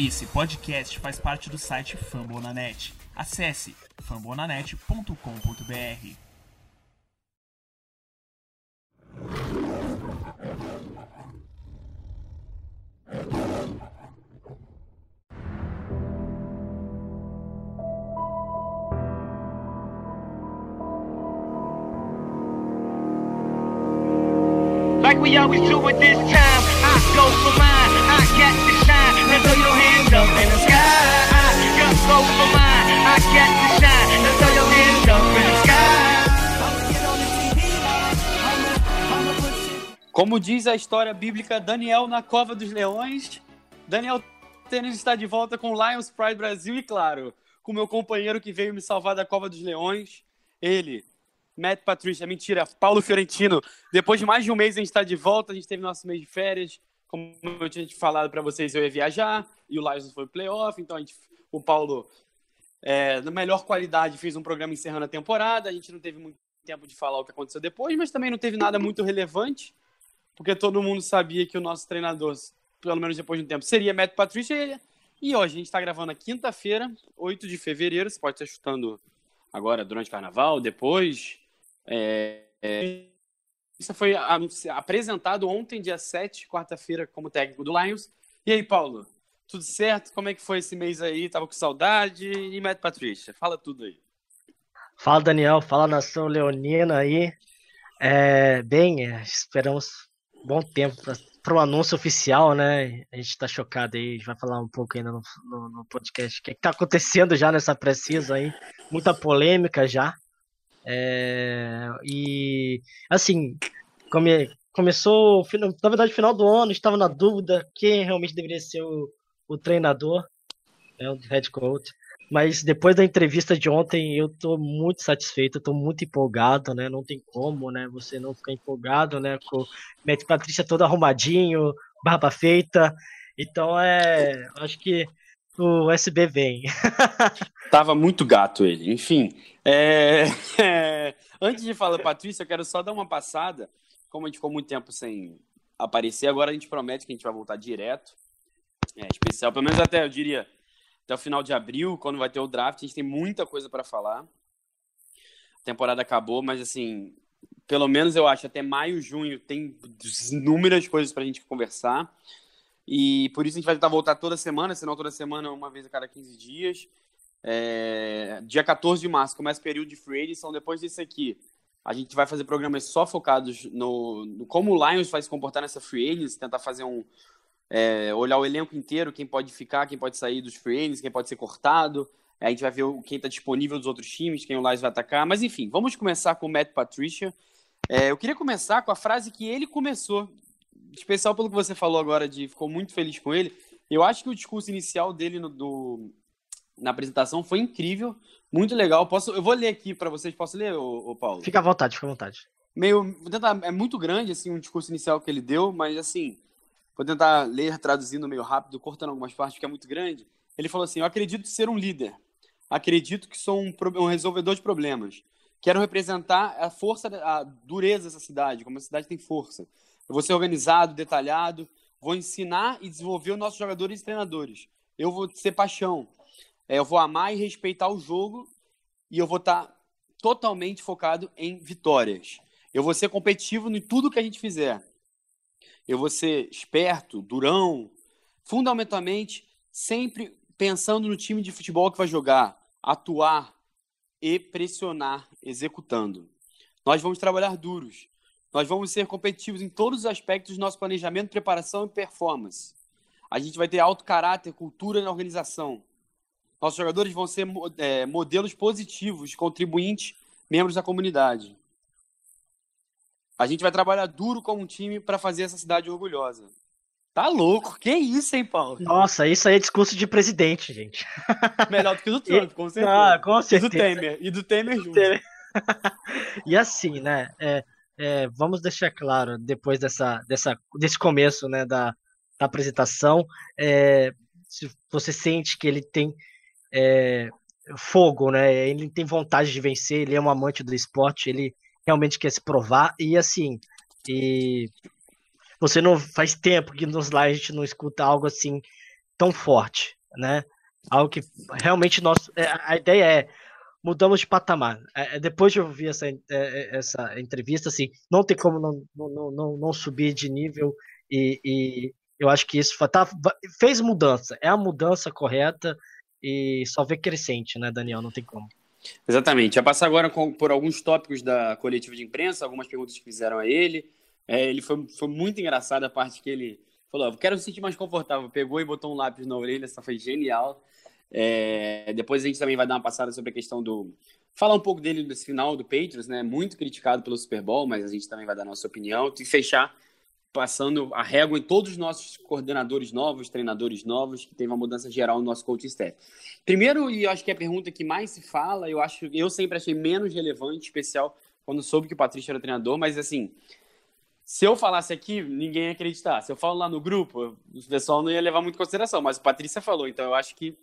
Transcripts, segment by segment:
Esse podcast faz parte do site Fambonanet. Acesse fambonanet.com.br. Like we always do at this time, I go for mine. I to Now throw your hands up in the sky. I got to shine. Now throw your hands up in the sky. Como diz a história bíblica, Daniel na cova dos leões. Daniel Tênis está de volta com Lions Pride Brasil e, claro, com meu companheiro que veio me salvar da cova dos leões. Ele, Matt Patrícia, mentira, Paulo Fiorentino. Depois de mais de um mês a gente está de volta, a gente teve nosso mês de férias. Como eu tinha falado para vocês, eu ia viajar e o Lions foi playoff, então a gente, o Paulo, é, na melhor qualidade, fez um programa encerrando a temporada. A gente não teve muito tempo de falar o que aconteceu depois, mas também não teve nada muito relevante, porque todo mundo sabia que o nosso treinador, pelo menos depois de um tempo, seria Matt Patrícia. E hoje a gente está gravando na quinta-feira, 8 de fevereiro. Você pode estar chutando agora durante o carnaval, depois. É, é, isso foi apresentado ontem, dia 7, quarta-feira, como técnico do Lions. E aí, Paulo? Tudo certo? Como é que foi esse mês aí? Tava com saudade? E Matt Patrícia? Fala tudo aí. Fala Daniel, fala nação leonina aí. É, bem, é, esperamos um bom tempo para o anúncio oficial, né? A gente está chocado aí, a gente vai falar um pouco ainda no, no, no podcast. O que está acontecendo já nessa precisa aí? Muita polêmica já. É, e assim, come, começou, na verdade, final do ano, estava na dúvida quem realmente deveria ser o, o treinador, né, o head coach. Mas depois da entrevista de ontem, eu tô muito satisfeito, tô muito empolgado, né? Não tem como, né? Você não ficar empolgado, né? Com Matt Patrícia todo arrumadinho, barba feita. Então é. Acho que o SB vem. Tava muito gato ele. Enfim, é, é, antes de falar, Patrícia, eu quero só dar uma passada. Como a gente ficou muito tempo sem aparecer, agora a gente promete que a gente vai voltar direto. É, especial, pelo menos até, eu diria, até o final de abril, quando vai ter o draft. A gente tem muita coisa para falar. A temporada acabou, mas assim, pelo menos eu acho, até maio, junho, tem inúmeras coisas pra gente conversar. E por isso a gente vai tentar voltar toda semana, senão toda semana, uma vez a cada 15 dias. É, dia 14 de março começa o período de free agency, então depois disso aqui a gente vai fazer programas só focados no, no como o Lions vai se comportar nessa free agency, tentar fazer um é, olhar o elenco inteiro, quem pode ficar, quem pode sair dos free agents, quem pode ser cortado. A gente vai ver quem está disponível dos outros times, quem o Lions vai atacar. Mas enfim, vamos começar com o Matt Patricia. É, eu queria começar com a frase que ele começou, especial pelo que você falou agora de ficou muito feliz com ele. Eu acho que o discurso inicial dele no, do, na apresentação foi incrível, muito legal. Posso, eu vou ler aqui para vocês. Posso ler, ô, ô Paulo? Fica à vontade, fica à vontade. meio vou tentar é muito grande assim um discurso inicial que ele deu mas assim vou tentar ler traduzindo meio rápido cortando algumas partes porque é muito grande ele falou assim eu acredito ser um líder acredito que sou um, um resolvedor de problemas quero representar a força a dureza dessa cidade como a cidade tem força eu vou ser organizado detalhado vou ensinar e desenvolver os nossos jogadores e treinadores eu vou ser paixão É, eu vou amar e respeitar o jogo e eu vou estar totalmente focado em vitórias eu vou ser competitivo em tudo que a gente fizer. Eu vou ser esperto, durão, fundamentalmente sempre pensando no time de futebol que vai jogar, atuar e pressionar, executando. Nós vamos trabalhar duros. Nós vamos ser competitivos em todos os aspectos do nosso planejamento, preparação e performance. A gente vai ter alto caráter, cultura na organização. Nossos jogadores vão ser é, modelos positivos, contribuintes, membros da comunidade. A gente vai trabalhar duro como um time para fazer essa cidade orgulhosa. Tá louco? Que isso, hein, Paulo? Nossa, isso aí é discurso de presidente, gente. Melhor do que o do Trump, com certeza. Ah, com E do certeza. Temer. E do Temer junto. E assim, né? é, é, vamos deixar claro, depois dessa, dessa, desse começo né, da, da apresentação, é, se você sente que ele tem é, fogo, né? Ele tem vontade de vencer, ele é um amante do esporte, ele realmente quer se provar, e assim, e você não faz tempo que nos lá a gente não escuta algo assim tão forte, né? Algo que realmente nós. é, A ideia é mudamos de patamar. É, é, Depois de ouvir essa, é, é, essa entrevista, assim, não tem como não, não, não, não subir de nível e, e eu acho que isso tá, fez mudança. É a mudança correta e só vê crescente, né, Daniel? Não tem como. Exatamente. Vai passar agora com- por alguns tópicos da coletiva de imprensa, algumas perguntas que fizeram a ele. É, ele foi, foi muito engraçado a parte que ele falou: "Eu quero me sentir mais confortável. Pegou e botou um lápis na orelha, essa foi genial. É, depois a gente também vai dar uma passada sobre a questão do. Falar um pouco dele nesse final do Patriots, né? Muito criticado pelo Super Bowl, mas a gente também vai dar nossa opinião. E fechar passando a régua em todos os nossos coordenadores novos, treinadores novos, que teve uma mudança geral no nosso coaching staff. Primeiro, e eu acho que é a pergunta que mais se fala, eu acho eu sempre achei menos relevante, especial quando soube que o Patrício era treinador, mas assim, se eu falasse aqui, ninguém ia acreditar. Se eu falo lá no grupo, o pessoal não ia levar muito em consideração, mas o Patrícia falou, então eu acho que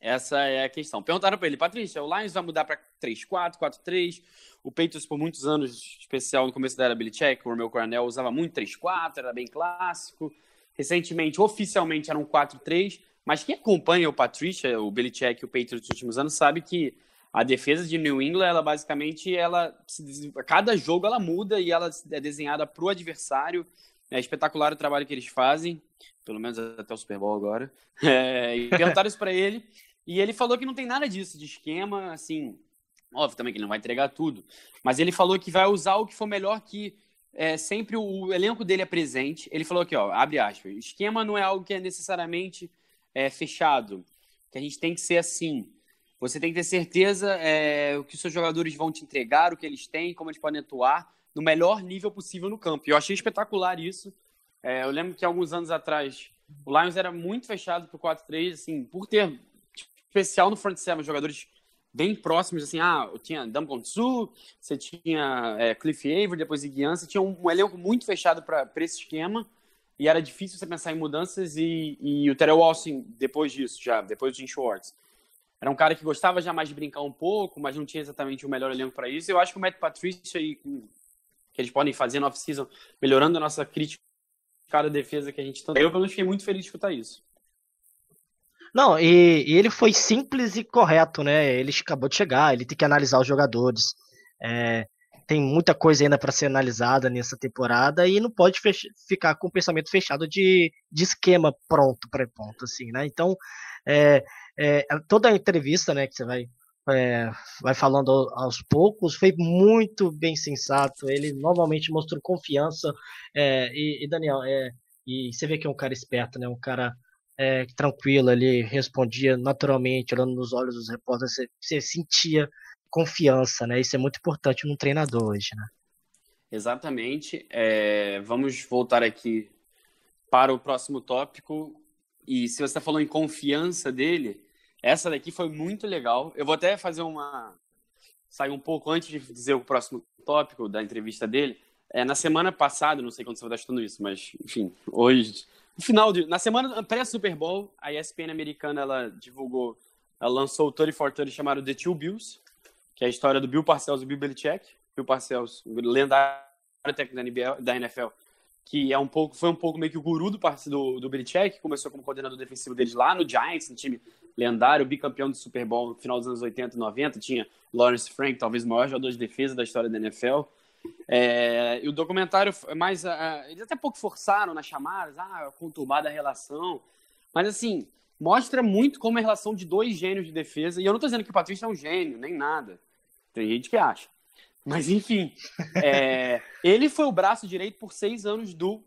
essa é a questão. Perguntaram para ele, Patrícia, o Lions vai mudar para 3-4, 4-3. O Patriots, por muitos anos, especial no começo da era Belichick, o Romeu Coronel usava muito 3-4, era bem clássico. Recentemente, oficialmente, era um 4-3. Mas quem acompanha o Patrícia, o Belichick e o Patriots nos últimos anos, sabe que a defesa de New England, ela basicamente, ela cada jogo ela muda e ela é desenhada para o adversário. É espetacular o trabalho que eles fazem, pelo menos até o Super Bowl agora. É, e perguntaram isso para ele, e ele falou que não tem nada disso de esquema, assim, óbvio também que ele não vai entregar tudo, mas ele falou que vai usar o que for melhor que é, sempre o, elenco dele é presente. Ele falou aqui, ó, abre aspas, esquema não é algo que é necessariamente é, fechado, que a gente tem que ser assim. Você tem que ter certeza é, o que os seus jogadores vão te entregar, o que eles têm, como eles podem atuar no melhor nível possível no campo. E eu achei espetacular isso. É, eu lembro que alguns anos atrás o Lions era muito fechado pro 4-3, assim, por ter especial no front seven, jogadores bem próximos, assim, ah, eu tinha Damon Su, você tinha é, Cliff Avery, depois Iguian, você tinha um, um elenco muito fechado para esse esquema, e era difícil você pensar em mudanças, e, e o Terrell Austin, depois disso, já, depois do Jim Schwartz, era um cara que gostava já mais de brincar um pouco, mas não tinha exatamente o melhor elenco para isso. Eu acho que o Matt Patricia com- que eles podem fazer no off-season, melhorando a nossa crítica à defesa que a gente. Eu, pelo menos, fiquei muito feliz de escutar isso. Não, e, e ele foi simples e correto, né? Ele acabou de chegar, ele tem que analisar os jogadores. É, tem muita coisa ainda para ser analisada nessa temporada e não pode ficar com o pensamento fechado de, de esquema pronto para ponto, assim, né? Então, é, é, toda a entrevista, né, que você vai é, vai falando ao- aos poucos, foi muito bem sensato. Ele novamente mostrou confiança. é, e, e, Daniel, é, e você vê que é um cara esperto, né? Um cara é, tranquilo ali, respondia naturalmente, olhando nos olhos dos repórteres, você, você sentia confiança, né? Isso é muito importante num treinador hoje, né? Exatamente. É, vamos voltar aqui para o próximo tópico. E se você falou em confiança dele, essa daqui foi muito legal. Eu vou até fazer uma. sair um pouco antes de dizer o próximo tópico da entrevista dele. É, na semana passada, não sei quando você vai estar estudando isso, mas enfim, hoje. No final de. Na semana pré-Super Bowl, a ESPN americana ela divulgou, ela lançou o 3430 chamado The Two Bills, que é a história do Bill Parcells e do Bill Belichick. Bill Parcells, lendário técnico da, NFL, que é um pouco, foi um pouco meio que o guru do, do, do Belichick, começou como coordenador defensivo deles lá no Giants, um time lendário, bicampeão do Super Bowl no final dos anos 80 e 90, tinha Lawrence Frank, talvez o maior jogador de defesa da história da NFL. É, e o documentário mais. ah, eles até pouco forçaram nas chamadas, ah, conturbada a relação. Mas assim, mostra muito como é a relação de dois gênios de defesa. E eu não tô dizendo que o Patrício é um gênio, nem nada. Tem gente que acha. Mas enfim, é, ele foi o braço direito por seis anos do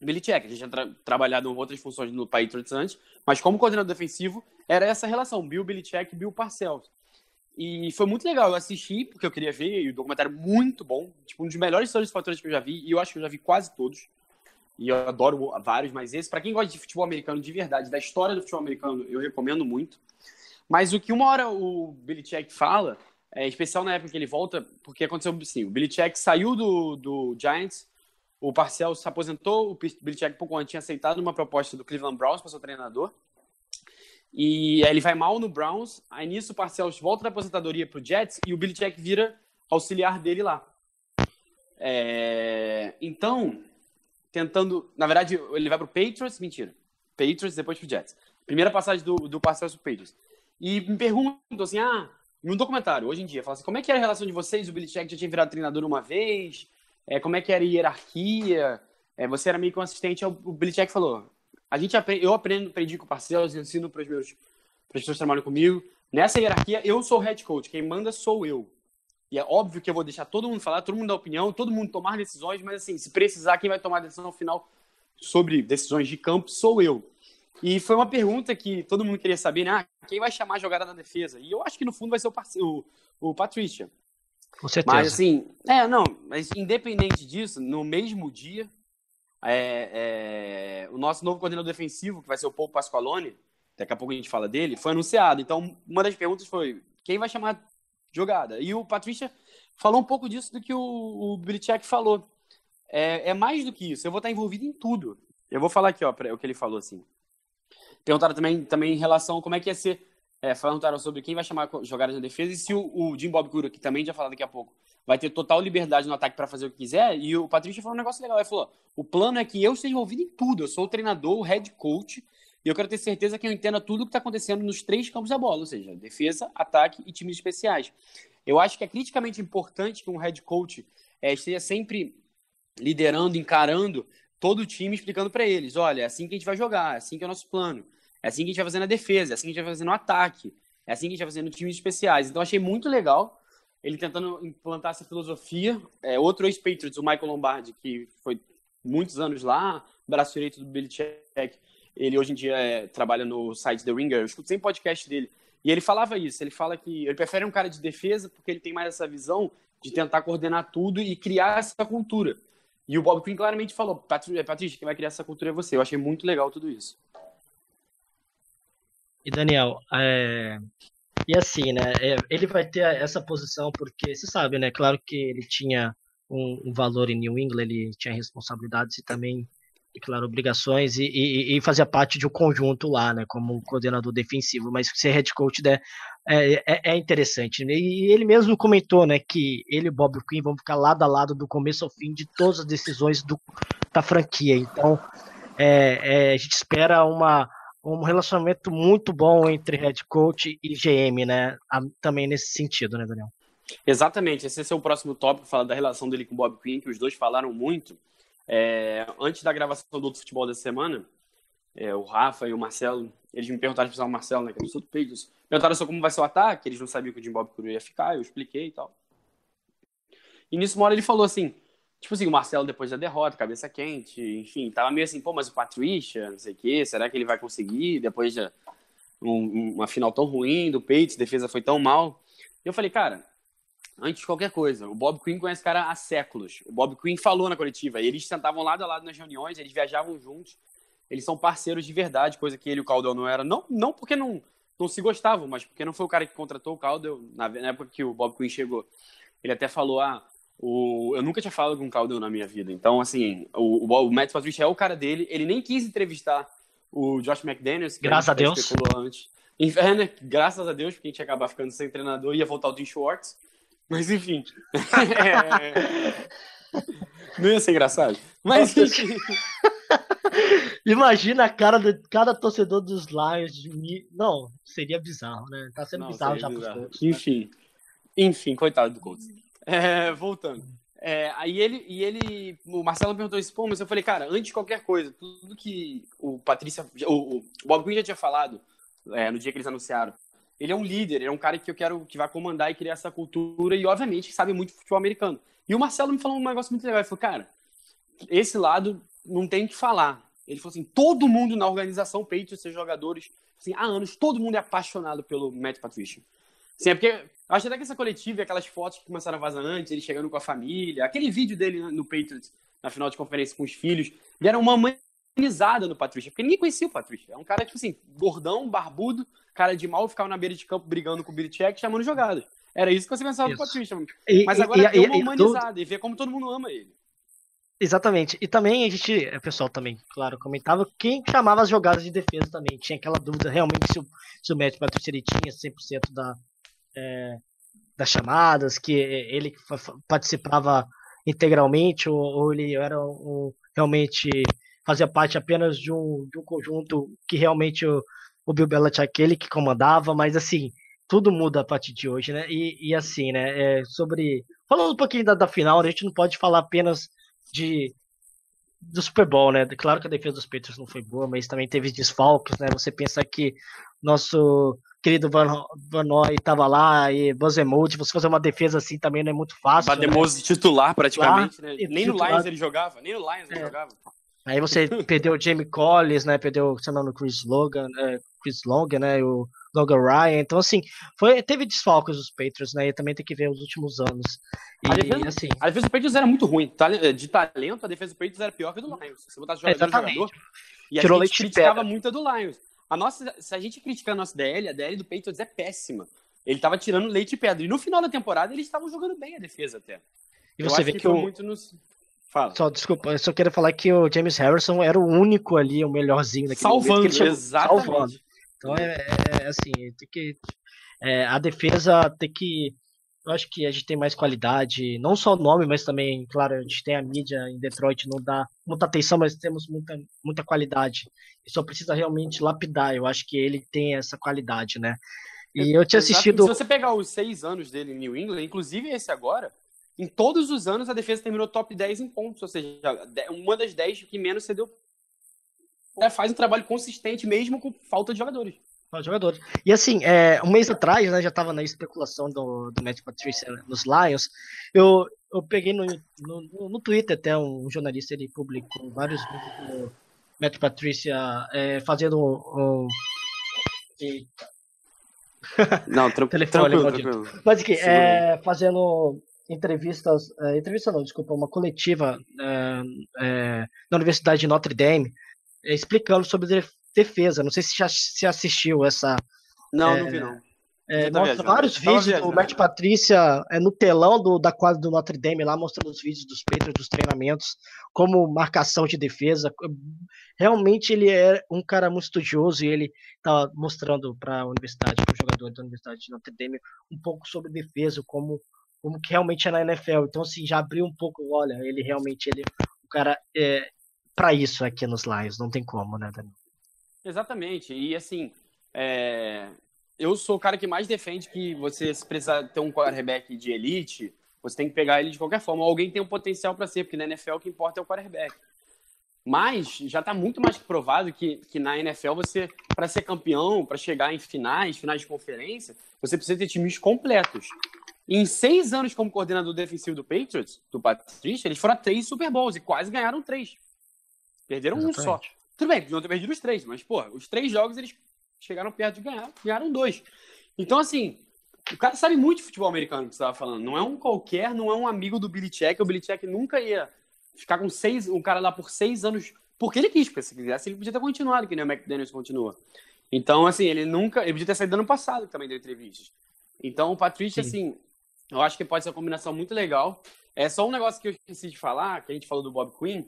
Belichick. A gente tinha tra trabalhado em outras funções no Patriots antes, mas como coordenador defensivo, era essa relação, Bill Belichick e Bill Parcells. E foi muito legal, eu assisti, porque eu queria ver, e o documentário é muito bom, tipo, um dos melhores fatores que eu já vi, e eu acho que eu já vi quase todos, e eu adoro vários, mas esse, para quem gosta de futebol americano de verdade, da história do futebol americano, eu recomendo muito. Mas o que uma hora o Belichick fala, é especial na época que ele volta, porque aconteceu assim, o Belichick saiu do, do Giants, o Parcells se aposentou, o Belichick pouco antes tinha aceitado uma proposta do Cleveland Browns para ser treinador, e aí ele vai mal no Browns, aí nisso o Parcells volta da aposentadoria pro Jets e o Belichick vira auxiliar dele lá. É, Então, tentando... Na verdade, ele vai pro Patriots, mentira. Patriots, depois pro Jets. Primeira passagem do, do Parcells pro Patriots. E me perguntam assim, ah, num documentário, hoje em dia, fala assim, como é que era a relação de vocês? O Belichick já tinha virado treinador uma vez? É, como é que era a hierarquia? É, você era meio que um assistente. O Belichick falou, a gente aprende, eu aprendo, aprendi com parceiros, ensino para os meus para as pessoas que trabalham comigo. Nessa hierarquia, eu sou o head coach, quem manda sou eu. E é óbvio que eu vou deixar todo mundo falar, todo mundo dar opinião, todo mundo tomar decisões, mas assim, se precisar, quem vai tomar a decisão final sobre decisões de campo sou eu. E foi uma pergunta que todo mundo queria saber, né? Ah, quem vai chamar a jogada da defesa? E eu acho que no fundo vai ser o, o, o Patrícia. Com certeza. Mas assim, é, não, mas independente disso, no mesmo dia, é, é, o nosso novo coordenador defensivo, que vai ser o Paul Pasqualone, daqui a pouco a gente fala dele, foi anunciado. Então, uma das perguntas foi: quem vai chamar jogada? E o Patrícia falou um pouco disso do que o, o falou. É, é, mais do que isso, eu vou estar envolvido em tudo. Eu vou falar aqui, ó, o que ele falou assim. Perguntaram também, também em relação a como é que ia ser. É, perguntaram sobre quem vai chamar jogadas na defesa e se o, o Jim Bob Cura, que também já falou daqui a pouco, vai ter total liberdade no ataque para fazer o que quiser. E o Patrícia falou um negócio legal. Ele falou: o plano é que eu esteja envolvido em tudo. Eu sou o treinador, o head coach, e eu quero ter certeza que eu entenda tudo o que está acontecendo nos três campos da bola, ou seja, defesa, ataque e times especiais. Eu acho que é criticamente importante que um head coach é, esteja sempre liderando, encarando todo o time, explicando para eles: olha, é assim que a gente vai jogar, é assim que é o nosso plano. É assim que a gente vai fazer na defesa, é assim que a gente vai fazer no ataque, é assim que a gente vai fazer no times especiais. Então achei muito legal ele tentando implantar essa filosofia. É, outro ex-Patriots, o Michael Lombardi, que foi muitos anos lá, braço direito do Belichick, ele hoje em dia é, trabalha no site The Ringer, eu escuto sempre podcast dele. E ele falava isso, ele fala que ele prefere um cara de defesa porque ele tem mais essa visão de tentar coordenar tudo e criar essa cultura. E o Bob Quinn claramente falou, Patrícia, quem vai criar essa cultura é você. Eu achei muito legal tudo isso. E Daniel, é... e assim, né? É, ele vai ter essa posição porque você sabe, né? Claro que ele tinha um, valor em New England, ele tinha responsabilidades e também, claro, obrigações e, e, e, fazia parte de um conjunto lá, né? Como coordenador defensivo. Mas ser head coach né, é, é, é interessante. Né? E ele mesmo comentou, né? Que ele e Bob Quinn vão ficar lado a lado do começo ao fim de todas as decisões do, da franquia. Então, é, é a gente espera uma um relacionamento muito bom entre head coach e GM, né? Também nesse sentido, né, Daniel? Exatamente. Esse é o próximo tópico, falar da relação dele com o Bob Quinn, que os dois falaram muito. É, antes da gravação do outro futebol da semana, é, o Rafa e o Marcelo, eles me perguntaram, especial o Marcelo, né, que eu sou do Patriots, perguntaram só como vai ser o ataque, eles não sabiam que o Jim Bob Curu ia ficar, eu expliquei e tal. E nisso, uma hora ele falou assim, Tipo assim, o Marcelo depois da derrota, cabeça quente, enfim, tava meio assim, pô, mas o Patrícia, não sei o quê, será que ele vai conseguir depois de um, uma final tão ruim do Patriots, defesa foi tão mal? E eu falei, cara, antes de qualquer coisa, o Bob Quinn conhece o cara há séculos. O Bob Quinn falou na coletiva, e eles sentavam lado a lado nas reuniões, eles viajavam juntos, eles são parceiros de verdade, coisa que ele e o Caldwell não era. Não, não porque não, não se gostavam, mas porque não foi o cara que contratou o Caldwell na, na época que o Bob Quinn chegou. Ele até falou, ah, o, eu nunca tinha falado com o Caldwell na minha vida. Então, assim, o, o, o Matt Patricia é o cara dele. Ele nem quis entrevistar o Josh McDaniels. Graças a, a Deus. Antes. É, né? Graças a Deus, porque a gente ia acabar ficando sem treinador e ia voltar o Dean Schwartz. Mas, enfim. é... Não ia ser engraçado. Mas, enfim. Imagina a cara de cada torcedor dos Lions. De... Não, seria bizarro, né? Tá sendo Não, bizarro já bizarro. pros Colts. Enfim. Né? Enfim, coitado do Colts. É, voltando. É, aí ele, e ele, o Marcelo perguntou isso, pô, mas eu falei, cara, antes de qualquer coisa, tudo que o Patrícia, o, o Bob Quinn já tinha falado é, no dia que eles anunciaram, ele é um líder, ele é um cara que eu quero que vai comandar e criar essa cultura e, obviamente, sabe muito futebol americano. E o Marcelo me falou um negócio muito legal, ele falou, cara, esse lado não tem o que falar. Ele falou assim, todo mundo na organização Patriots, seus jogadores, assim, há anos, todo mundo é apaixonado pelo Matt Patricia. Sim, é porque acho até que essa coletiva e aquelas fotos que começaram a vazar antes, ele chegando com a família, aquele vídeo dele no Patriots, na final de conferência com os filhos, deram uma humanizada no Patrícia, porque ninguém conhecia o Patrícia. É um cara, tipo assim, gordão, barbudo, cara de mal, ficava na beira de campo brigando com o Billy chamando jogadas. Era isso que você pensava isso. do Patrícia. Mas agora e, deu uma humanizada e, e vê como todo mundo ama ele. Exatamente. E também a gente, o pessoal também, claro, comentava quem chamava as jogadas de defesa também. Tinha aquela dúvida realmente se o, se o Matt Patrícia ele tinha 100% da, é, das chamadas, que ele participava integralmente ou, ou ele era realmente fazia parte apenas de um, de um conjunto que realmente o Bill Belichick ele que comandava, mas assim, tudo muda a partir de hoje, né? E, e assim, né? É, sobre. Falando um pouquinho da, da final, a gente não pode falar apenas de do Super Bowl, né? Claro que a defesa dos Patriots não foi boa, mas também teve desfalques, né? Você pensa que nosso querido Van, Van Noy estava lá e Bozemute, você fazer uma defesa assim também não é muito fácil. Bademose né? titular praticamente, né? e Nem no titular. Lions ele jogava, nem no Lions ele É. jogava. Aí você perdeu o Jamie Collins, né? Perdeu, o Chris Logan, é, Chris Long, né? O Logan Ryan. Então, assim, foi, teve desfalques dos Patriots, né? E também tem que ver os últimos anos. E, A defesa- assim, A defesa do Patriots era muito ruim. Tale- De talento, a defesa do Patriots era pior que a do Lions. Se você botasse jogador Exatamente. jogador. E a Tirou gente leite de criticava pedra. muito a do Lions. A nossa, se a gente criticar a nossa DL, a DL do Patriots é péssima. Ele tava tirando leite de pedra. E no final da temporada, eles estavam jogando bem a defesa até. e Eu você vê que, foi o. muito nos... Fala. Só, desculpa, eu só quero falar que o James Harrison era o único ali, o melhorzinho daquele momento Salvando, que ele chegou- exatamente. salvando. Então é, é- é assim, tem que. é, a defesa tem que. Eu acho que a gente tem mais qualidade, não só o nome, mas também, claro, a gente tem a mídia em Detroit, não dá muita atenção, mas temos muita, muita qualidade. E só precisa realmente lapidar. Eu acho que ele tem essa qualidade, né? E eu tinha assistido. Se você pegar os seis anos dele em New England, inclusive esse agora, em todos os anos a defesa terminou top 10 em pontos. Ou seja, uma das 10 que menos cedeu. É, faz um trabalho consistente mesmo com falta de jogadores. Jogadores. E assim, é, um mês atrás, né, já estava na especulação do, do Matt Patricia nos Lions. Eu, eu peguei no, no, no Twitter até um jornalista, ele publicou vários vídeos do Matt Patricia é, fazendo um. um- Eita. Não, tran Telefone, tranquilo. Mas aqui, é, fazendo entrevistas, é, entrevista não, desculpa, uma coletiva é, é, na Universidade de Notre Dame, explicando sobre def- defesa. Não sei se já se assistiu essa, Não, É, não vi não. É, tá mostra vários vídeos viajando. do Matt Patrícia é, no telão do, da quadra do Notre Dame, lá mostrando os vídeos dos Patriots, dos treinamentos, como marcação de defesa. Realmente ele é um cara muito estudioso e ele tá mostrando para a universidade, para os jogadores da Universidade de Notre Dame, um pouco sobre defesa, como, como que realmente é na NFL. Então, assim, já abriu um pouco, olha, ele realmente ele é um cara é, para isso aqui nos Lions, não tem como, né, Daniel? Exatamente. E assim, é, eu sou o cara que mais defende que você se precisar ter um quarterback de elite, você tem que pegar ele de qualquer forma. Alguém tem um potencial para ser, porque na NFL o que importa é o quarterback. Mas já está muito mais provado que, que na NFL você, para ser campeão, para chegar em finais, finais de conferência, você precisa ter times completos. Em seis anos como coordenador defensivo do Patriots, do Patrícia, eles foram a três Super Bowls e quase ganharam três. Perderam um só. Exatamente. Tudo bem, podiam ter perdido os três, mas, pô, os três jogos eles chegaram perto de ganhar, ganharam dois. Então, assim, o cara sabe muito de futebol americano que você estava falando. Não é um qualquer, não é um amigo do Billy Check. O Billy Check nunca ia ficar com seis, um cara lá por seis anos, porque ele quis, porque se quisesse ele podia ter continuado, que nem o McDaniels continua. Então, assim, ele nunca, ele podia ter saído ano passado que também deu entrevistas. Então, o Patrícia, Sim. assim, eu acho que pode ser uma combinação muito legal. É só um negócio que eu esqueci de falar, que a gente falou do Bob Quinn.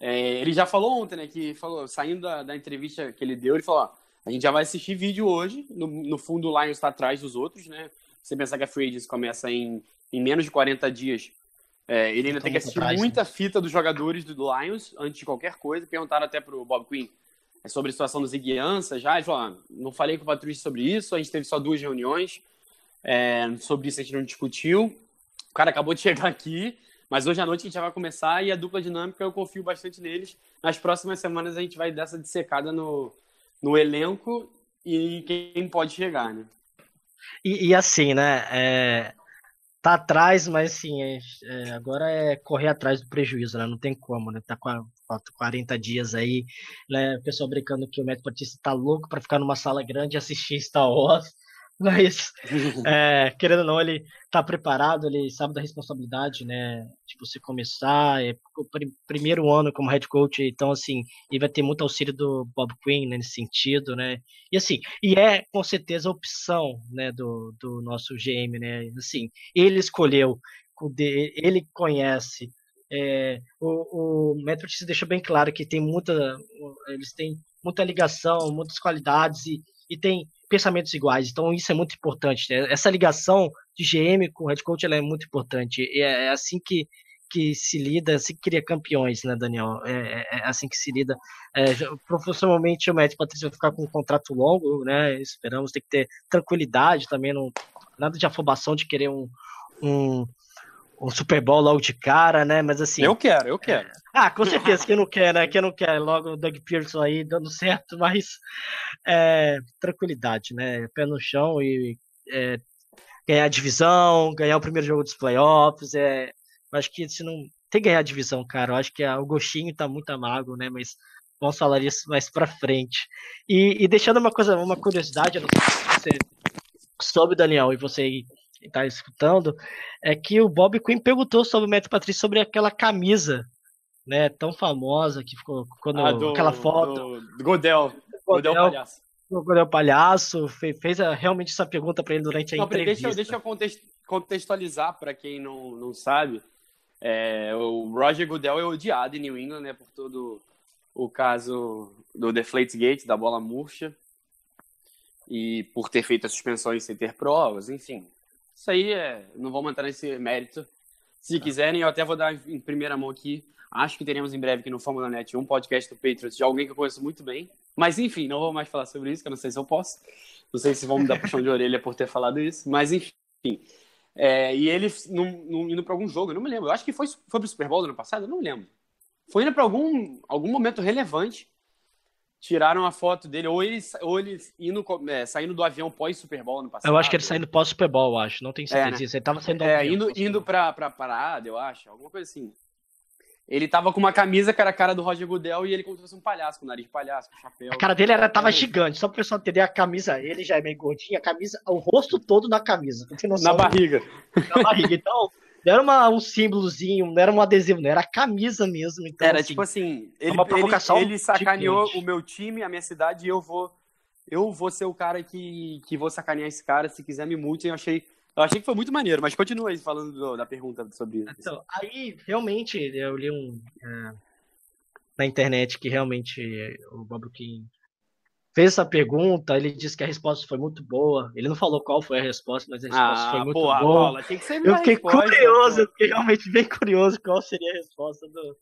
É, ele já falou ontem, né? Que falou, saindo da, da entrevista que ele deu, ele falou: ó, a gente já vai assistir vídeo hoje. No, no fundo, o Lions está atrás dos outros, né? Você pensar que a Free começa em, em menos de 40 dias. é, ele ainda Tá tem que assistir atrás, né? muita fita dos jogadores do, do Lions antes de qualquer coisa. Perguntaram até pro Bob Quinn é, sobre a situação dos Iguiança já. Ele falou: ah, não falei com o Patrício sobre isso, a gente teve só duas reuniões. É, sobre isso a gente não discutiu. O cara acabou de chegar aqui, mas hoje à noite a gente já vai começar e a dupla dinâmica eu confio bastante neles. Nas próximas semanas a gente vai dar essa dissecada no, no elenco e quem pode chegar, né? E, e assim, né? é, tá atrás, mas assim, é- é, agora é correr atrás do prejuízo, né? Não tem como, né? Tá com a- com 40 dias aí, né? O pessoal brincando que o Matt Patrícia tá louco pra ficar numa sala grande e assistir Star Wars. Mas, é, querendo ou não, ele tá preparado, ele sabe da responsabilidade, né? De você começar, é o pri- primeiro ano como head coach, então, assim, ele vai ter muito auxílio do Bob Quinn né, nesse sentido, né? E assim, e é com certeza a opção, né, do, do nosso GM, né? Assim, ele escolheu, ele conhece. é, o, o Matt Patricia deixou bem claro que tem muita, eles têm muita ligação, muitas qualidades e, e tem pensamentos iguais. Então isso é muito importante. né? Essa ligação de GM com head coach é muito importante. É é assim que, que se lida, assim que cria campeões, né, Daniel? É, é, é assim que se lida. É, profissionalmente o Matt Patrício vai ficar com um contrato longo, né? Esperamos ter que ter tranquilidade também, não, nada de afobação de querer um, um, um Super Bowl logo de cara, né? Mas assim. Eu quero, eu quero. Ah, com certeza, quem não quer, né? Quem não quer logo o Doug Pearson aí dando certo, mas é, tranquilidade, né? Pé no chão e é, ganhar a divisão, ganhar o primeiro jogo dos playoffs. É, acho que se não. Tem que ganhar a divisão, cara. Eu acho que a, o gostinho tá muito amargo, né? Mas vamos falar isso mais pra frente. E, e deixando uma coisa, uma curiosidade, eu não sei se você soube, Daniel, e você está escutando, é que o Bob Quinn perguntou sobre o Matt Patrício sobre aquela camisa, né, tão famosa que ficou quando ah, do, aquela foto do, do Godel, Godel, Godel Palhaço. Godel Palhaço fez, fez realmente essa pergunta para ele durante a não, entrevista. Deixa, deixa eu contextualizar para quem não, não sabe. É, o Roger Goodell é odiado em New England, né, por todo o caso do Deflate Gate, da bola murcha, e por ter feito as suspensões sem ter provas, enfim. Isso aí é, não vou entrar nesse mérito. Se tá. quiserem, eu até vou dar em primeira mão aqui. Acho que teremos em breve aqui no Fórmula Net um podcast do Patriots de alguém que eu conheço muito bem. Mas enfim, não vou mais falar sobre isso, que eu não sei se eu posso. Não sei se vão me dar puxão de orelha por ter falado isso. Mas enfim. É, e ele num, indo para algum jogo, eu não me lembro. Eu acho que foi, foi pro Super Bowl do ano passado, eu não me lembro. Foi indo para algum, algum momento relevante tiraram a foto dele, ou ele, ou ele indo, é, saindo do avião pós-Super Bowl no passado. Eu acho que ele saindo pós-Super Bowl, eu acho. Não tenho certeza é? Ele tava saindo do é, avião, indo, indo pra, pra parada, eu acho. Alguma coisa assim. Ele tava com uma camisa que era a cara do Roger Goodell e ele como se fosse um palhaço, com nariz de palhaço, com chapéu. A cara dele era, tava é. gigante, só pro pessoal entender a camisa. Ele já é meio gordinho, a camisa, o rosto todo na camisa. Na barriga. Na barriga. Então, não era uma, um símbolozinho, não era um adesivo, não era a camisa mesmo. Então, era assim, tipo assim, ele, uma provocação ele, ele sacaneou gigante. o meu time, a minha cidade, e eu vou eu vou ser o cara que, que vou sacanear esse cara, se quiser me multem. Eu achei, eu achei que foi muito maneiro, mas continua aí falando do, da pergunta sobre isso. Então, aí, realmente, eu li um é, na internet que realmente o Bob King fez essa pergunta, ele disse que a resposta foi muito boa. Ele não falou qual foi a resposta, mas a resposta ah, foi muito boa. boa. Tem que ser eu fiquei resposta, curioso, pô. eu fiquei realmente bem curioso qual seria a resposta do,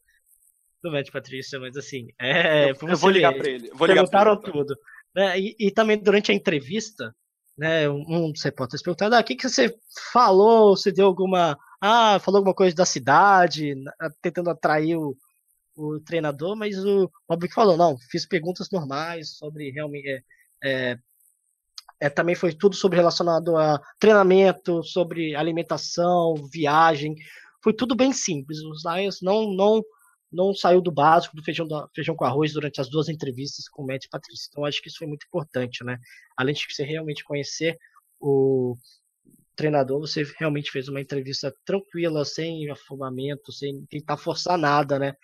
do Matt Patrícia, mas assim, é. Eu, eu vou ligar para ele. Vou perguntaram ele, tudo. Né? E, e, também durante a entrevista, né, um dos repórteres perguntando: ah, o que, que você falou? Você deu alguma. Ah, falou alguma coisa da cidade, tentando atrair o, o treinador, mas o Bob falou, não, fiz perguntas normais sobre realmente. É, é, é, também foi tudo sobre relacionado a treinamento, sobre alimentação, viagem. Foi tudo bem simples. Os Lions não, não, não saiu do básico do feijão, do feijão com arroz durante as duas entrevistas com o Matt e Patrícia. Então acho que isso foi muito importante, né? Além de você realmente conhecer o treinador, você realmente fez uma entrevista tranquila, sem afobamento, sem tentar forçar nada, né?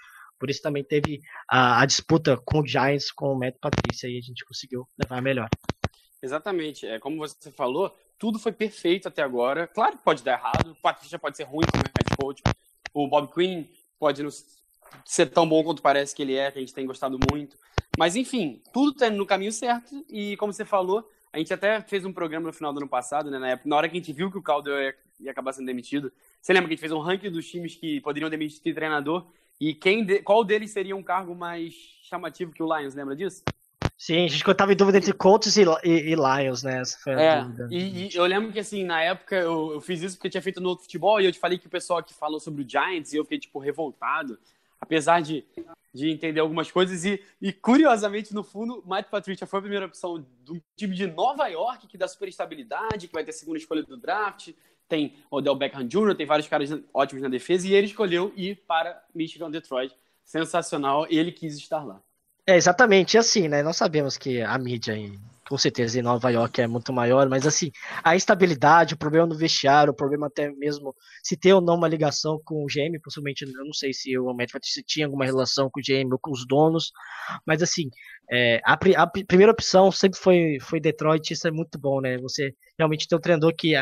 Por isso também teve a, a disputa com o Giants, com o Matt Patrícia, e a gente conseguiu levar melhor. Exatamente. É, como você falou, tudo foi perfeito até agora. Claro que pode dar errado, o Patrícia pode ser ruim como head coach, o Bob Quinn pode não ser tão bom quanto parece que ele é, que a gente tem gostado muito. Mas enfim, tudo está no caminho certo e como você falou, a gente até fez um programa no final do ano passado, né, na, época, na hora que a gente viu que o Calder ia, ia acabar sendo demitido. Você lembra que a gente fez um ranking dos times que poderiam demitir treinador e quem de, qual deles seria um cargo mais chamativo que o Lions, lembra disso? Sim, a gente estava em dúvida entre Colts e, e, e Lions, né? Essa foi a é, dúvida. E, e, eu lembro que, assim, na época eu, eu, fiz isso porque eu tinha feito no outro futebol e eu te falei que o pessoal que falou sobre o Giants e eu fiquei, tipo, revoltado, apesar de, de entender algumas coisas. E, e, curiosamente, no fundo, Mike Patricia foi a primeira opção do time de Nova York, que dá super estabilidade, que vai ter a segunda escolha do draft, tem Odell Beckham Jr., tem vários caras ótimos na defesa, e ele escolheu ir para Michigan Detroit. Sensacional, ele quis estar lá. É, exatamente, assim, né? Nós sabemos que a mídia, com certeza, em Nova York é muito maior, mas assim, a instabilidade, o problema no vestiário, o problema até mesmo se ter ou não uma ligação com o GM, possivelmente, eu não sei se o Matt Patricia tinha alguma relação com o GM ou com os donos, mas assim, é, a, a, primeira opção sempre foi, foi Detroit, isso é muito bom, né? Você realmente ter um treinador que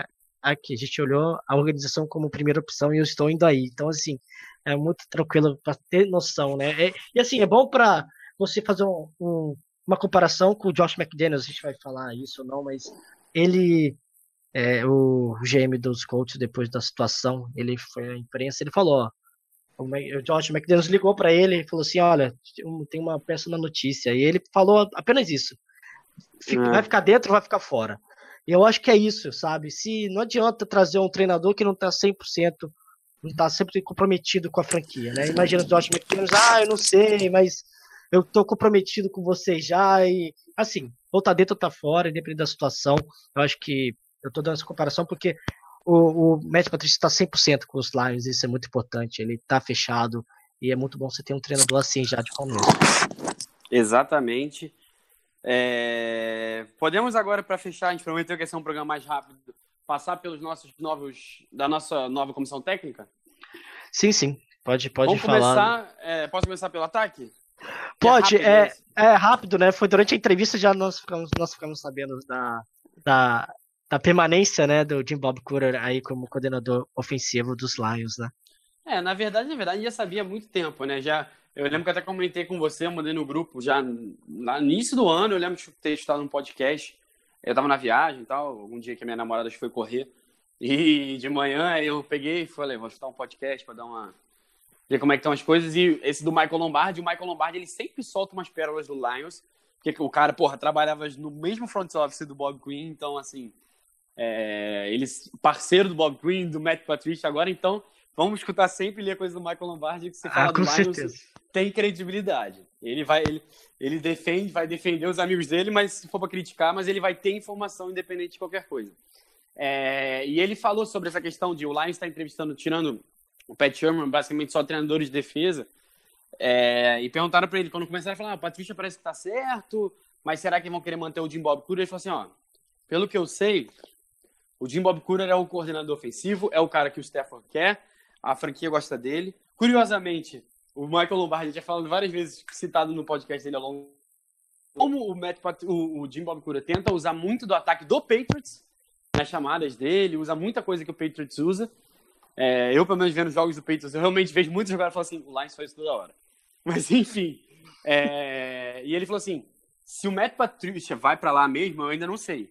aqui, a gente olhou a organização como primeira opção e eu estou indo aí. Então, assim, é muito tranquilo para ter noção, né? É, e assim, é bom para você fazer um, um, uma comparação com o Josh McDaniels, a gente vai falar isso ou não, mas ele, é, o GM dos Colts, depois da situação, ele foi à imprensa, ele falou, ó, o, Josh McDaniels ligou para ele e falou assim: Olha, tem uma péssima notícia. E ele falou apenas isso: é. Vai ficar dentro ou vai ficar fora? Eu acho que é isso, sabe? Se não adianta trazer um treinador que não tá 100%, não tá sempre comprometido com a franquia, né? Imagina o Josh McDaniels, ah, eu não sei, mas eu tô comprometido com você já e assim, ou tá dentro ou tá fora, independente da situação. Eu acho que eu tô dando essa comparação porque o, o Matt Patricia está 100% com os Lions, isso é muito importante. Ele está fechado e é muito bom você ter um treinador assim já de começo. Exatamente. É... Podemos agora, para fechar, a gente prometeu que ia ser um programa mais rápido, passar pelos nossos novos, da nossa nova comissão técnica? Sim, sim. Pode, pode Vamos falar. Começar, é, posso começar pelo ataque? Pode, é rápido, é, é, rápido, né? Foi durante a entrevista já nós ficamos, nós ficamos sabendo da, da, da permanência, né, do Jim Bob Cooter aí como coordenador ofensivo dos Lions, né? É, na verdade, na verdade, já sabia há muito tempo, né? Já, eu lembro que até comentei com você, mandei no grupo já no início do ano, eu lembro de ter estado num podcast. Eu tava na viagem e tal, um dia que a minha namorada foi correr. E de manhã eu peguei e falei, vou escutar um podcast para dar uma ver como é que estão as coisas. E esse do Michael Lombardi, o Michael Lombardi, ele sempre solta umas pérolas do Lions, porque o cara, porra, trabalhava no mesmo front office do Bob Quinn, então assim, é, eles, parceiro do Bob Quinn, do Matt Patricia agora, então vamos escutar sempre ler coisa do Michael Lombardi que você fala ah, do Lions tem credibilidade. Ele vai, ele, ele defende, vai defender os amigos dele, mas se for para criticar, mas ele vai ter informação independente de qualquer coisa. É, e ele falou sobre essa questão de o Lions está entrevistando, tirando o Pat Sherman, basicamente só treinadores de defesa, é, e perguntaram para ele, quando começaram a falar, ah, o Patrícia parece que está certo, mas será que vão querer manter o Jim Bob Cooter? Ele falou assim, ó, pelo que eu sei, o Jim Bob Cooter é o coordenador ofensivo, é o cara que o Stafford quer, a franquia gosta dele. Curiosamente, o Michael Lombardi já falado várias vezes, citado no podcast dele ao longo. Como o, Matt, o, o Jim Bob Cura tenta usar muito do ataque do Patriots nas chamadas dele, usa muita coisa que o Patriots usa. É, eu, pelo menos, vendo jogos do Patriots, eu realmente vejo muitos jogadores falando assim: o Lions faz isso toda hora. Mas, enfim. É, e ele falou assim: se o Matt Patricia vai para lá mesmo, eu ainda não sei.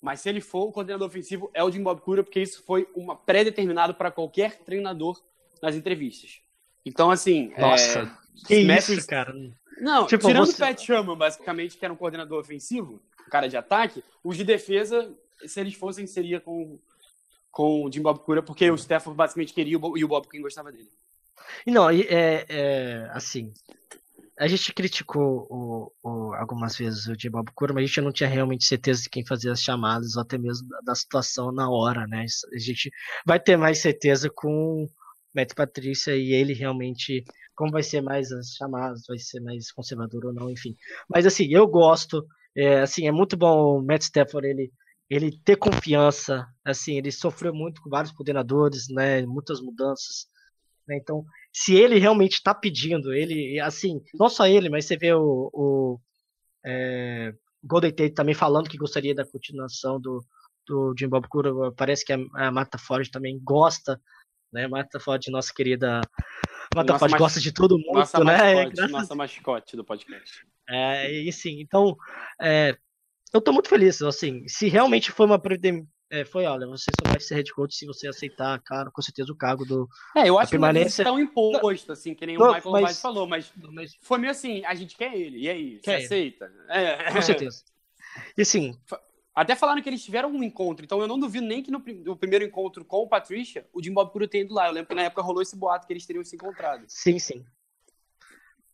Mas se ele for, o coordenador ofensivo é o Jim Bob Cura, porque isso foi uma pré-determinado para qualquer treinador nas entrevistas. Então, assim. Nossa, é, que isso, cara. Não, tipo, tirando você... o Pat Sherman, basicamente, que era um coordenador ofensivo, um cara de ataque, os de defesa, se eles fossem, seria com, com o Jim Bob Cura, porque o Stafford basicamente queria e o Bob Quinn gostava dele. Não, é, é assim. A gente criticou o, o, algumas vezes o Jim Bob Cura, mas a gente não tinha realmente certeza de quem fazia as chamadas, ou até mesmo da, da situação na hora, né? A gente vai ter mais certeza com Matt Patrícia e ele realmente como vai ser mais as chamadas, vai ser mais conservador ou não, enfim. Mas assim, eu gosto, é, assim, é muito bom o Matt Stafford ele ele ter confiança, assim, ele sofreu muito com vários coordenadores, né, muitas mudanças, né, então, se ele realmente está pedindo, ele, assim, não só ele, mas você vê o, o é, Golden Tate também falando que gostaria da continuação do, do Jim Bob Cura, parece que a, a Marta Ford também gosta né? Marta Ford, nossa querida. Marta Ford gosta de todo mundo, nossa né? Mascote, Graças... Nossa mascote do podcast. É, e sim, então, é, eu tô muito feliz, assim, se realmente foi uma é, foi, olha, você só vai ser head coach se você aceitar, cara, com certeza o cargo do. É, eu acho permanência... que não é tão imposto, assim, que nem não, o Michael mas... falou, mas, mas, foi meio assim, a gente quer ele, e aí, quer você ele. aceita? É. Com certeza. E assim, até falaram que eles tiveram um encontro, então eu não duvido nem que no, no primeiro encontro com o Patricia, o Jim Bob Cura tenha ido lá. Eu lembro que na época rolou esse boato que eles teriam se encontrado. Sim, sim.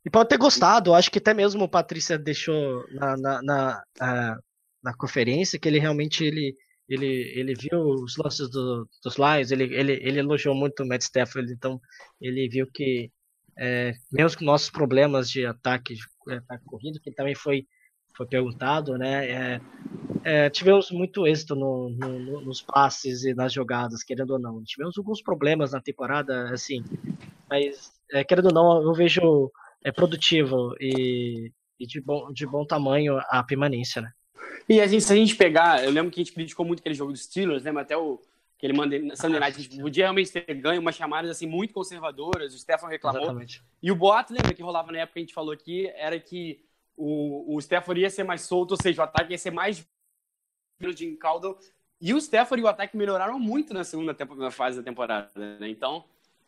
E pode ter gostado, acho que até mesmo o Patrícia deixou na, na, na, na, na conferência que ele realmente ele, ele, ele viu os lances do, dos Lions, ele, ele, ele elogiou muito o Matt Stafford, então ele viu que é, mesmo com nossos problemas de ataque, de ataque corrido, que também foi foi perguntado, né? É, é, tivemos muito êxito no, no, nos passes e nas jogadas, querendo ou não. Tivemos alguns problemas na temporada, assim, mas é, querendo ou não, eu vejo é produtivo e, e, de, bom, de bom tamanho a permanência, né? E a gente, se a gente pegar, eu lembro que a gente criticou muito aquele jogo dos Steelers, né? Mas até o que ele mandou na Sunday Night, a gente podia realmente ter ganho umas chamadas assim muito conservadoras, o Stefan reclamou. Exatamente. E o boato, lembra que rolava na época que a gente falou aqui, era que o, o Stafford ia ser mais solto, ou seja, o ataque ia ser mais de Caldwell. E o Stafford e o ataque melhoraram muito na segunda fase da temporada, né? Então,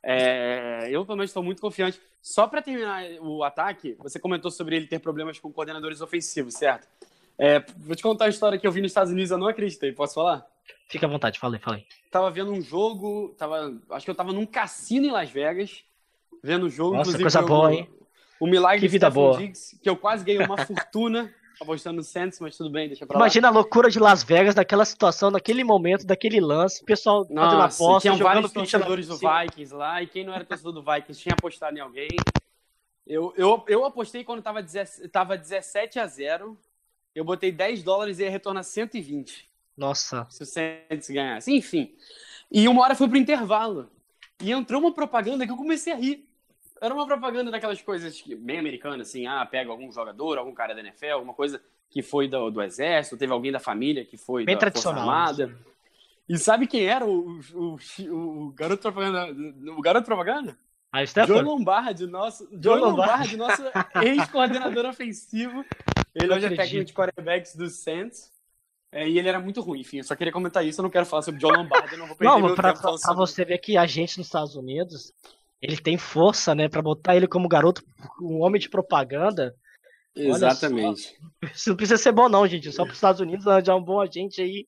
É, eu, pelo menos, estou muito confiante. Só para terminar o ataque, você comentou sobre ele ter problemas com coordenadores ofensivos, certo? É, vou te contar uma história que eu vi nos Estados Unidos, eu não acreditei. Posso falar? Fica à vontade, falei, falei. Tava vendo um jogo, tava, acho que eu tava num cassino em Las Vegas, vendo o jogo. Nossa, inclusive, coisa foi boa, hein? O milagre Que vida Stephen boa. Diggs, que eu quase ganhei uma fortuna apostando no Saints, mas tudo bem, deixa pra lá. Imagina a loucura de Las Vegas naquela situação, naquele momento, daquele lance, o pessoal fazendo aposta, tinha jogando vários torcedores do. Vikings lá, e quem não era torcedor do Vikings tinha apostado em alguém. Eu, eu, eu apostei quando tava, 17 tava 17 a 0. Eu botei 10 dólares e ia retornar 120 Nossa, se o Saints ganhasse. Enfim. E uma hora foi pro intervalo. E entrou uma propaganda que eu comecei a rir. Era uma propaganda daquelas coisas que- bem americanas, assim, ah, pega algum jogador, algum cara da NFL, alguma coisa que foi do, do exército, teve alguém da família que foi bem da Força tradicional. Armada. E sabe quem era o, o, o, o garoto propaganda? O garoto propaganda? Aí o Joe Stefan, Lombardi, nosso, Joe Lombardi. Lombardi, nosso ex-coordenador ofensivo. Ele hoje é técnico de quarterbacks do Saints. É, e ele era muito ruim, enfim. Eu só queria comentar isso. Eu não quero falar sobre Joe Lombardi, eu não vou perder não, meu pra, tempo pra sobre você ver que a gente nos Estados Unidos, ele tem força, né, pra botar ele como garoto, um homem de propaganda. Olha Exatamente. Isso não precisa ser bom não, gente, só pros Estados Unidos arranjar um bom agente aí,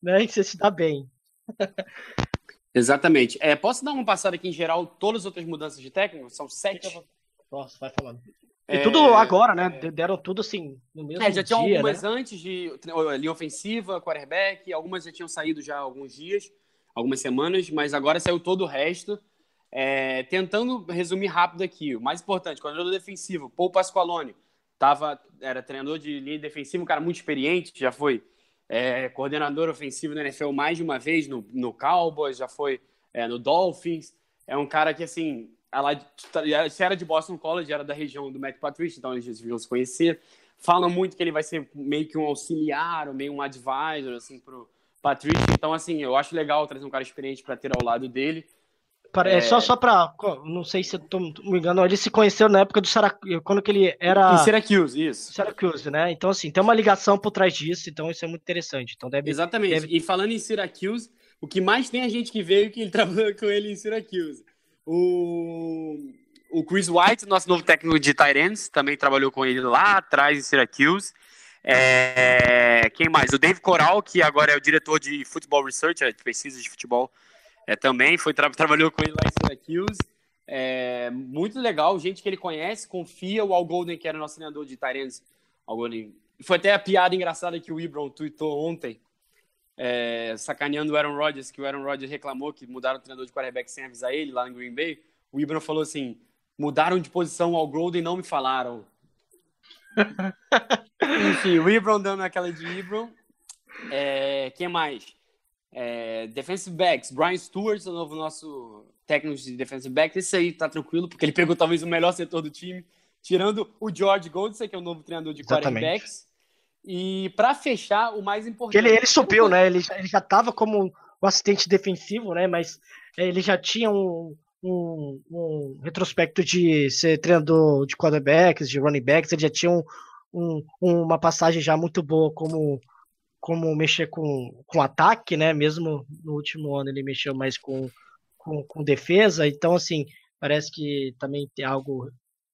né, que você se dá bem. Exatamente. É, posso dar uma passada aqui em geral, todas as outras mudanças de técnico? São sete. Nossa, vai falando. E É, tudo agora, né, deram tudo assim, no mesmo É, já tinham dia, algumas né? antes de linha ofensiva, quarterback, algumas já tinham saído já há alguns dias, algumas semanas, mas agora saiu todo o resto. É, tentando resumir rápido aqui, o mais importante, coordenador defensivo, Paul Pasqualone, tava, era treinador de linha defensiva, um cara muito experiente, já foi é, coordenador ofensivo na NFL mais de uma vez no, no Cowboys, já foi é, no Dolphins. É um cara que, assim, ela, se era de Boston College, era da região do Matt Patricia, então eles deviam se conhecer. Falam muito que ele vai ser meio que um auxiliar, ou meio um advisor, assim, pro Patricia. Então, assim, eu acho legal trazer um cara experiente para ter ao lado dele. Para- é, Só, só pra. Não sei se eu tô me engano, ele se conheceu na época do Syracuse, quando que ele era Em Syracuse, isso. Syracuse, né? Então, assim, tem uma ligação por trás disso, então isso é muito interessante. Então deve. Exatamente. deve- E falando em Syracuse, o que mais tem é gente que veio que ele trabalhou com ele em Syracuse. O, o Chris White, nosso novo técnico de Tyrants, também trabalhou com ele lá atrás em Syracuse. É, quem mais? O Dave Coral, que agora é o diretor de Football Research, é, de pesquisa de futebol, é, também foi tra- trabalhou com ele lá em Syracuse. É, muito legal, gente que ele conhece, confia. O Al Golden, que era nosso treinador de Tyrants, Al Golden. Foi até a piada engraçada que o Ibron tweetou ontem, é, sacaneando o Aaron Rodgers, que o Aaron Rodgers reclamou que mudaram o treinador de quarterback sem avisar ele lá em Green Bay. O Ibron falou assim: mudaram de posição ao Golden e não me falaram. Enfim, o Ibron dando aquela de Ibron. É, quem mais? É, defensive backs, Brian Stewart, o novo nosso técnico de defensive backs. Esse aí tá tranquilo, porque ele pegou talvez o melhor setor do time, tirando o George Goldstein, que é o novo treinador de Exatamente. quarterbacks. E para fechar, o mais importante. ele, ele subiu, né? Ele, já- ele já tava como um assistente defensivo, né? Mas é, ele já tinha um, um, um retrospecto de ser treinador de quarterbacks, de running backs, ele já tinha um, um- uma passagem já muito boa como, como mexer com, com ataque, né? Mesmo no último ano ele mexeu mais com, com, com defesa, então assim, parece que também tem algo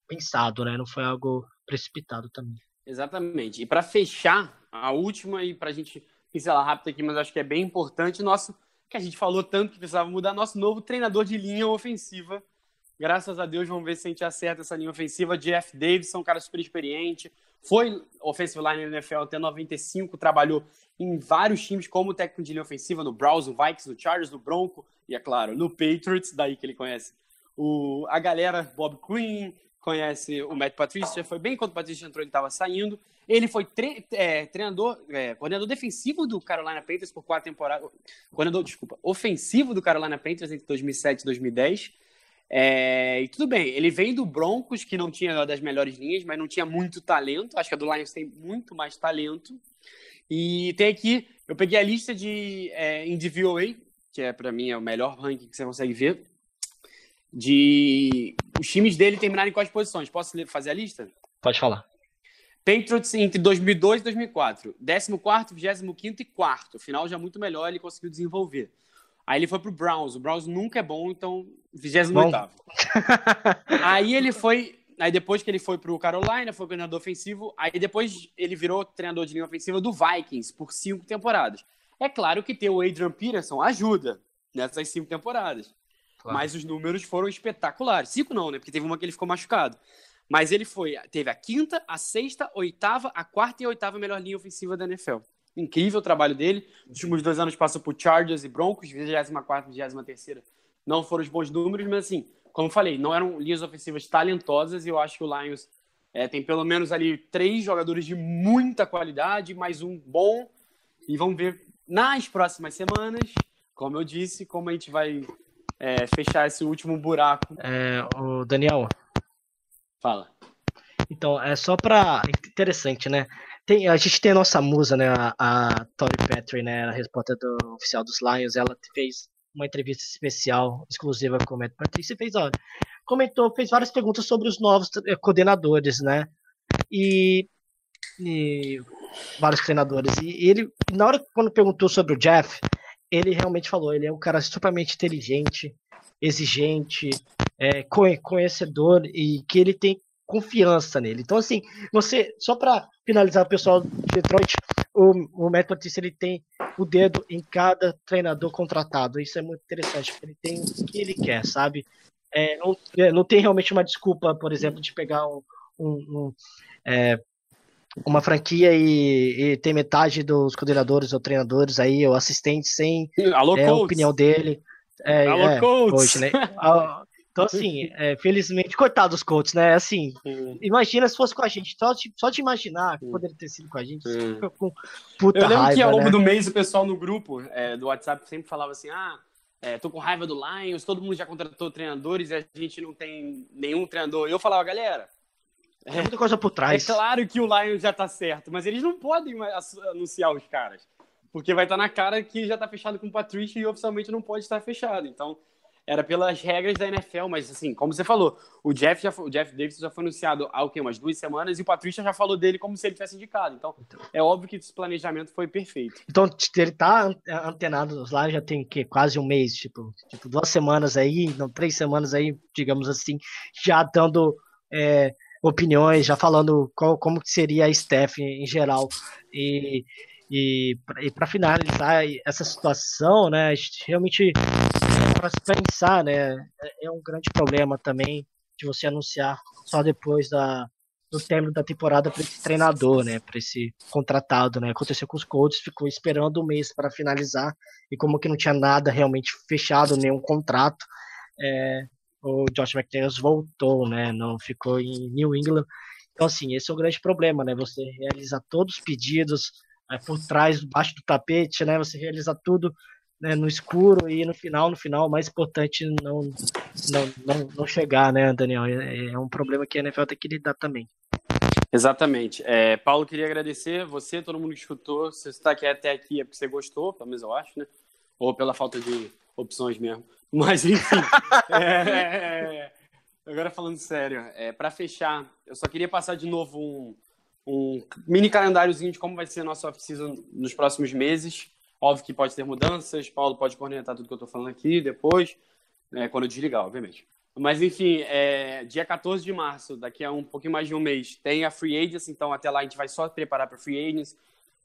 pensado, né? Não foi algo precipitado também. Exatamente. E para fechar, a última, e para a gente pincelar rápido aqui, mas acho que é bem importante, nosso, que a gente falou tanto que precisava mudar, nosso novo treinador de linha ofensiva. Graças a Deus, vamos ver se a gente acerta essa linha ofensiva. Jeff Davidson, um cara super experiente, foi offensive line na NFL até 95, trabalhou em vários times como técnico de linha ofensiva, no Browns, no Vikings, no Chargers, no Bronco, e é claro, no Patriots, daí que ele conhece o, a galera, Bob Quinn, conhece o Matt Patricia, foi bem quando o Patricia entrou, ele estava saindo. Ele foi tre é, treinador, é, coordenador defensivo do Carolina Panthers por quatro temporadas. Coordenador, desculpa, ofensivo do Carolina Panthers entre 2007 e 2010. É, e tudo bem, ele veio do Broncos, que não tinha uma das melhores linhas, mas não tinha muito talento. Acho que a do Lions tem muito mais talento. E tem aqui, eu peguei a lista de é, em DVOA, que é para mim é o melhor ranking que você consegue ver, de os times dele terminarem em quais posições. Posso fazer a lista? Pode falar. Patriots entre 2002 e 2004. 14º, 25º e 4 Final já muito melhor, ele conseguiu desenvolver. Aí ele foi pro Browns. O Browns nunca é bom, então 28 Aí ele foi. Aí depois que ele foi pro Carolina, foi coordenador ofensivo. Aí depois ele virou treinador de linha ofensiva do Vikings por cinco temporadas. É claro que ter o Adrian Peterson ajuda nessas cinco temporadas. Claro. Mas os números foram espetaculares. Cinco não, né? Porque teve uma que ele ficou machucado. Mas ele foi, teve a quinta, a sexta, oitava, a quarta e a oitava melhor linha ofensiva da NFL. Incrível o trabalho dele. Nos últimos dois anos passou por Chargers e Broncos, 24 e 23 não foram os bons números, mas assim, como eu falei, não eram linhas ofensivas talentosas e eu acho que o Lions é, tem pelo menos ali três jogadores de muita qualidade, mais um bom. E vamos ver nas próximas semanas, como eu disse, como a gente vai é, fechar esse último buraco. É, o Daniel. Fala. Então, é só para interessante, né? Tem, a gente tem a nossa musa, né? A, a Tori Petrie, né? A repórter do oficial dos Lions. Ela fez uma entrevista especial, exclusiva com o Matt Patrícia. Fez, ó, comentou, fez várias perguntas sobre os novos eh, coordenadores, né? E, e vários treinadores. E ele, na hora quando perguntou sobre o Jeff, ele realmente falou, ele é um cara supermente inteligente, exigente, é, conhecedor e que ele tem confiança nele. Então, assim, você, só para finalizar, o pessoal de Detroit, o, o Matt ele tem o dedo em cada treinador contratado. Isso é muito interessante, porque ele tem o que ele quer, sabe? É, não, é, não, tem realmente uma desculpa, por exemplo, de pegar um, um, um é, uma franquia e, e, ter metade dos coordenadores ou treinadores aí, ou assistentes sem Alô, é, a opinião dele. É, Alô, é, coach, né? Então, assim, é, felizmente, coitado dos coaches, né? Assim, imagina se fosse com a gente. Só de, só de imaginar que poderia ter sido com a gente, fica com puta Eu lembro raiva, que ao longo né? do mês o pessoal no grupo é, do WhatsApp sempre falava assim: ah, é, tô com raiva do Lions, todo mundo já contratou treinadores e a gente não tem nenhum treinador. E eu falava, galera. É muita coisa por trás. É claro que o Lions já tá certo, mas eles não podem anunciar os caras. Porque vai estar tá na cara que já tá fechado com o Patrícia e oficialmente não pode estar fechado. Então, era pelas regras da NFL, mas assim, como você falou, o Jeff, já foi, o Jeff Davis já foi anunciado há o quê? umas duas semanas e o Patrícia já falou dele como se ele tivesse indicado. Então, então, é óbvio que esse planejamento foi perfeito. Então, ele tá antenado lá já tem que quase um mês, tipo, tipo, duas semanas aí, não, três semanas aí, digamos assim, já dando é, opiniões, já falando qual, como que seria a staff em geral. E, e, e para finalizar essa situação, né, a gente realmente para se pensar, né? É, é um grande problema também de você anunciar só depois da, do término da temporada para esse treinador, né? Para esse contratado, né? Aconteceu com os Colts, ficou esperando um mês para finalizar e como que não tinha nada realmente fechado, nenhum contrato, é, o Josh McDaniels voltou, né? Não ficou em New England. Então assim, esse é o grande problema, né? Você realiza todos os pedidos é, por trás, debaixo do tapete, né? Você realiza tudo né, no escuro e no final, no final, o mais importante não, não, não, não chegar, né, Daniel? É, é, um problema que a NFL tem que lidar também. Exatamente. É, Paulo, queria agradecer você, todo mundo que escutou. Se você está aqui até aqui é porque você gostou, pelo menos eu acho, né? Ou pela falta de opções mesmo. Mas, enfim. É, é, é, agora falando sério, é, para fechar, eu só queria passar de novo um, um mini calendáriozinho de como vai ser a nossa off-season nos próximos meses. Óbvio que pode ter mudanças, Paulo pode cornetar tudo que eu estou falando aqui depois, né, quando eu desligar, obviamente. Mas, enfim, é, dia 14 de março, daqui a um pouquinho mais de um mês, tem a Free Agents, então até lá a gente vai só preparar para Free Agents,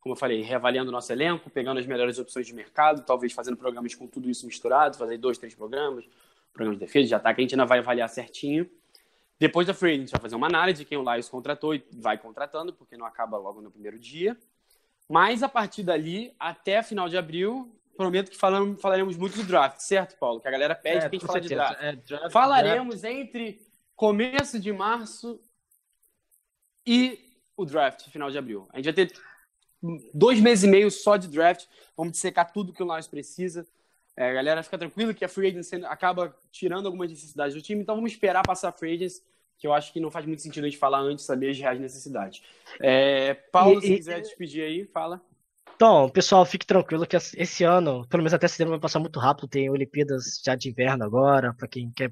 como eu falei, reavaliando o nosso elenco, pegando as melhores opções de mercado, talvez fazendo programas com tudo isso misturado, fazer dois, três programas, programas de defesa, de ataque, a gente ainda vai avaliar certinho. Depois da Free Agents, vai fazer uma análise de quem o Lions contratou e vai contratando, porque não acaba logo no primeiro dia. Mas a partir dali, até final de abril, prometo que falamos, falaremos muito do draft, certo, Paulo? Que a galera pede é, que a gente fale de draft. É, draft. Falaremos draft. entre começo de março e o draft, final de abril. A gente vai ter dois meses e meio só de draft. Vamos dissecar tudo que o Lions precisa. É, galera fica tranquilo que a free agency acaba tirando algumas necessidades do time, então vamos esperar passar a free agency que eu acho que não faz muito sentido a gente falar antes, saber as reais necessidades. É, Paulo, e, se e, quiser despedir aí, fala. Então, pessoal, fique tranquilo que esse ano, pelo menos até setembro, vai passar muito rápido. Tem Olimpíadas já de inverno agora, para quem quer.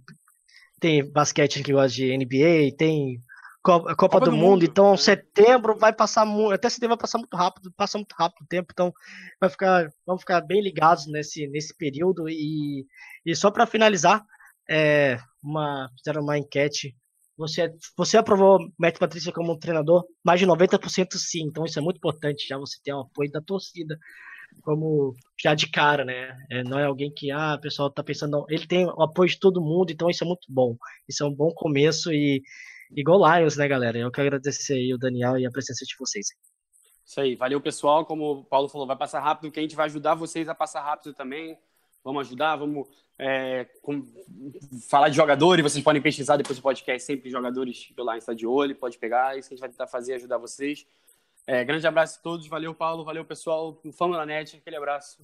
Tem basquete que gosta de NBA, tem Copa, Copa do, do, Mundo, mundo. então setembro vai passar muito, até setembro vai passar muito rápido, passa muito rápido o tempo, então vai ficar, vamos ficar bem ligados nesse, nesse período e, e só para finalizar, é, uma, fizeram uma enquete, você, você aprovou o Matt Patrícia como treinador? Mais de 90% sim, então isso é muito importante, já você ter o apoio da torcida, como já de cara, né? É, não é alguém que, ah, o pessoal tá pensando, não. Ele tem o apoio de todo mundo, então isso é muito bom. Isso é um bom começo e igual Lions, né, galera? Eu quero agradecer aí o Daniel e a presença de vocês. Isso aí, valeu pessoal. Como o Paulo falou, vai passar rápido, que a gente vai ajudar vocês a passar rápido também. Vamos ajudar, vamos é, com, falar de jogadores. Vocês podem pesquisar depois do podcast sempre jogadores do Lions está de olho, pode pegar. É isso que a gente vai tentar fazer, ajudar vocês. É, grande abraço a todos, valeu Paulo, valeu pessoal, Fama da Net, aquele abraço.